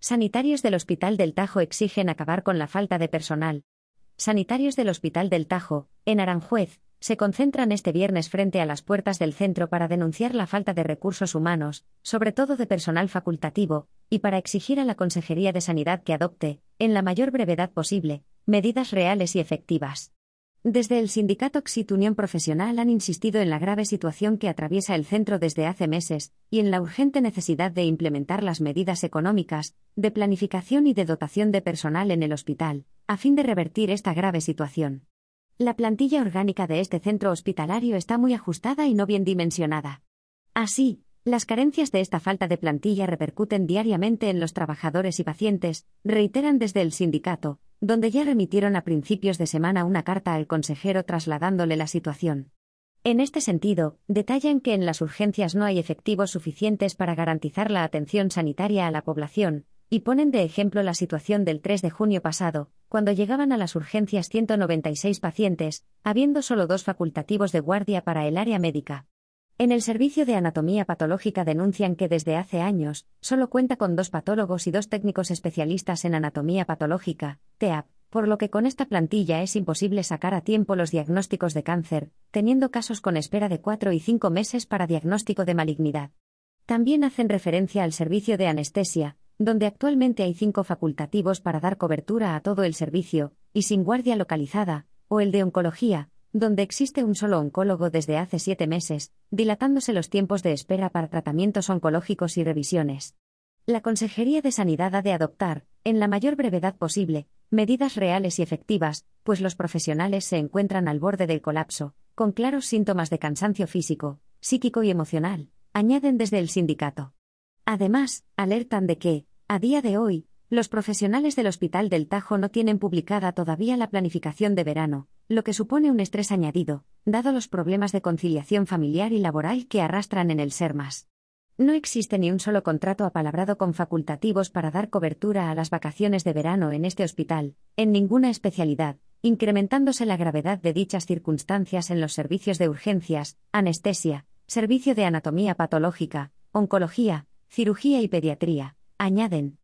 Sanitarios del Hospital del Tajo exigen acabar con la falta de personal. Sanitarios del Hospital del Tajo, en Aranjuez, se concentran este viernes frente a las puertas del centro para denunciar la falta de recursos humanos, sobre todo de personal facultativo, y para exigir a la Consejería de Sanidad que adopte, en la mayor brevedad posible, medidas reales y efectivas. Desde el sindicato Xit Unión Profesional han insistido en la grave situación que atraviesa el centro desde hace meses y en la urgente necesidad de implementar las medidas económicas, de planificación y de dotación de personal en el hospital, a fin de revertir esta grave situación. La plantilla orgánica de este centro hospitalario está muy ajustada y no bien dimensionada. Así, las carencias de esta falta de plantilla repercuten diariamente en los trabajadores y pacientes, reiteran desde el sindicato, donde ya remitieron a principios de semana una carta al consejero trasladándole la situación. En este sentido, detallan que en las urgencias no hay efectivos suficientes para garantizar la atención sanitaria a la población, y ponen de ejemplo la situación del 3 de junio pasado, cuando llegaban a las urgencias 196 pacientes, habiendo solo dos facultativos de guardia para el área médica. En el servicio de anatomía patológica denuncian que desde hace años solo cuenta con dos patólogos y dos técnicos especialistas en anatomía patológica, TEAP, por lo que con esta plantilla es imposible sacar a tiempo los diagnósticos de cáncer, teniendo casos con espera de cuatro y cinco meses para diagnóstico de malignidad. También hacen referencia al servicio de anestesia, donde actualmente hay cinco facultativos para dar cobertura a todo el servicio, y sin guardia localizada, o el de oncología, donde existe un solo oncólogo desde hace siete meses, dilatándose los tiempos de espera para tratamientos oncológicos y revisiones. La Consejería de Sanidad ha de adoptar, en la mayor brevedad posible, medidas reales y efectivas, pues los profesionales se encuentran al borde del colapso, con claros síntomas de cansancio físico, psíquico y emocional, añaden desde el sindicato. Además, alertan de que, a día de hoy, los profesionales del Hospital del Tajo no tienen publicada todavía la planificación de verano, lo que supone un estrés añadido, dado los problemas de conciliación familiar y laboral que arrastran en el SERMAS. No existe ni un solo contrato apalabrado con facultativos para dar cobertura a las vacaciones de verano en este hospital, en ninguna especialidad, incrementándose la gravedad de dichas circunstancias en los servicios de urgencias, anestesia, servicio de anatomía patológica, oncología, cirugía y pediatría, añaden.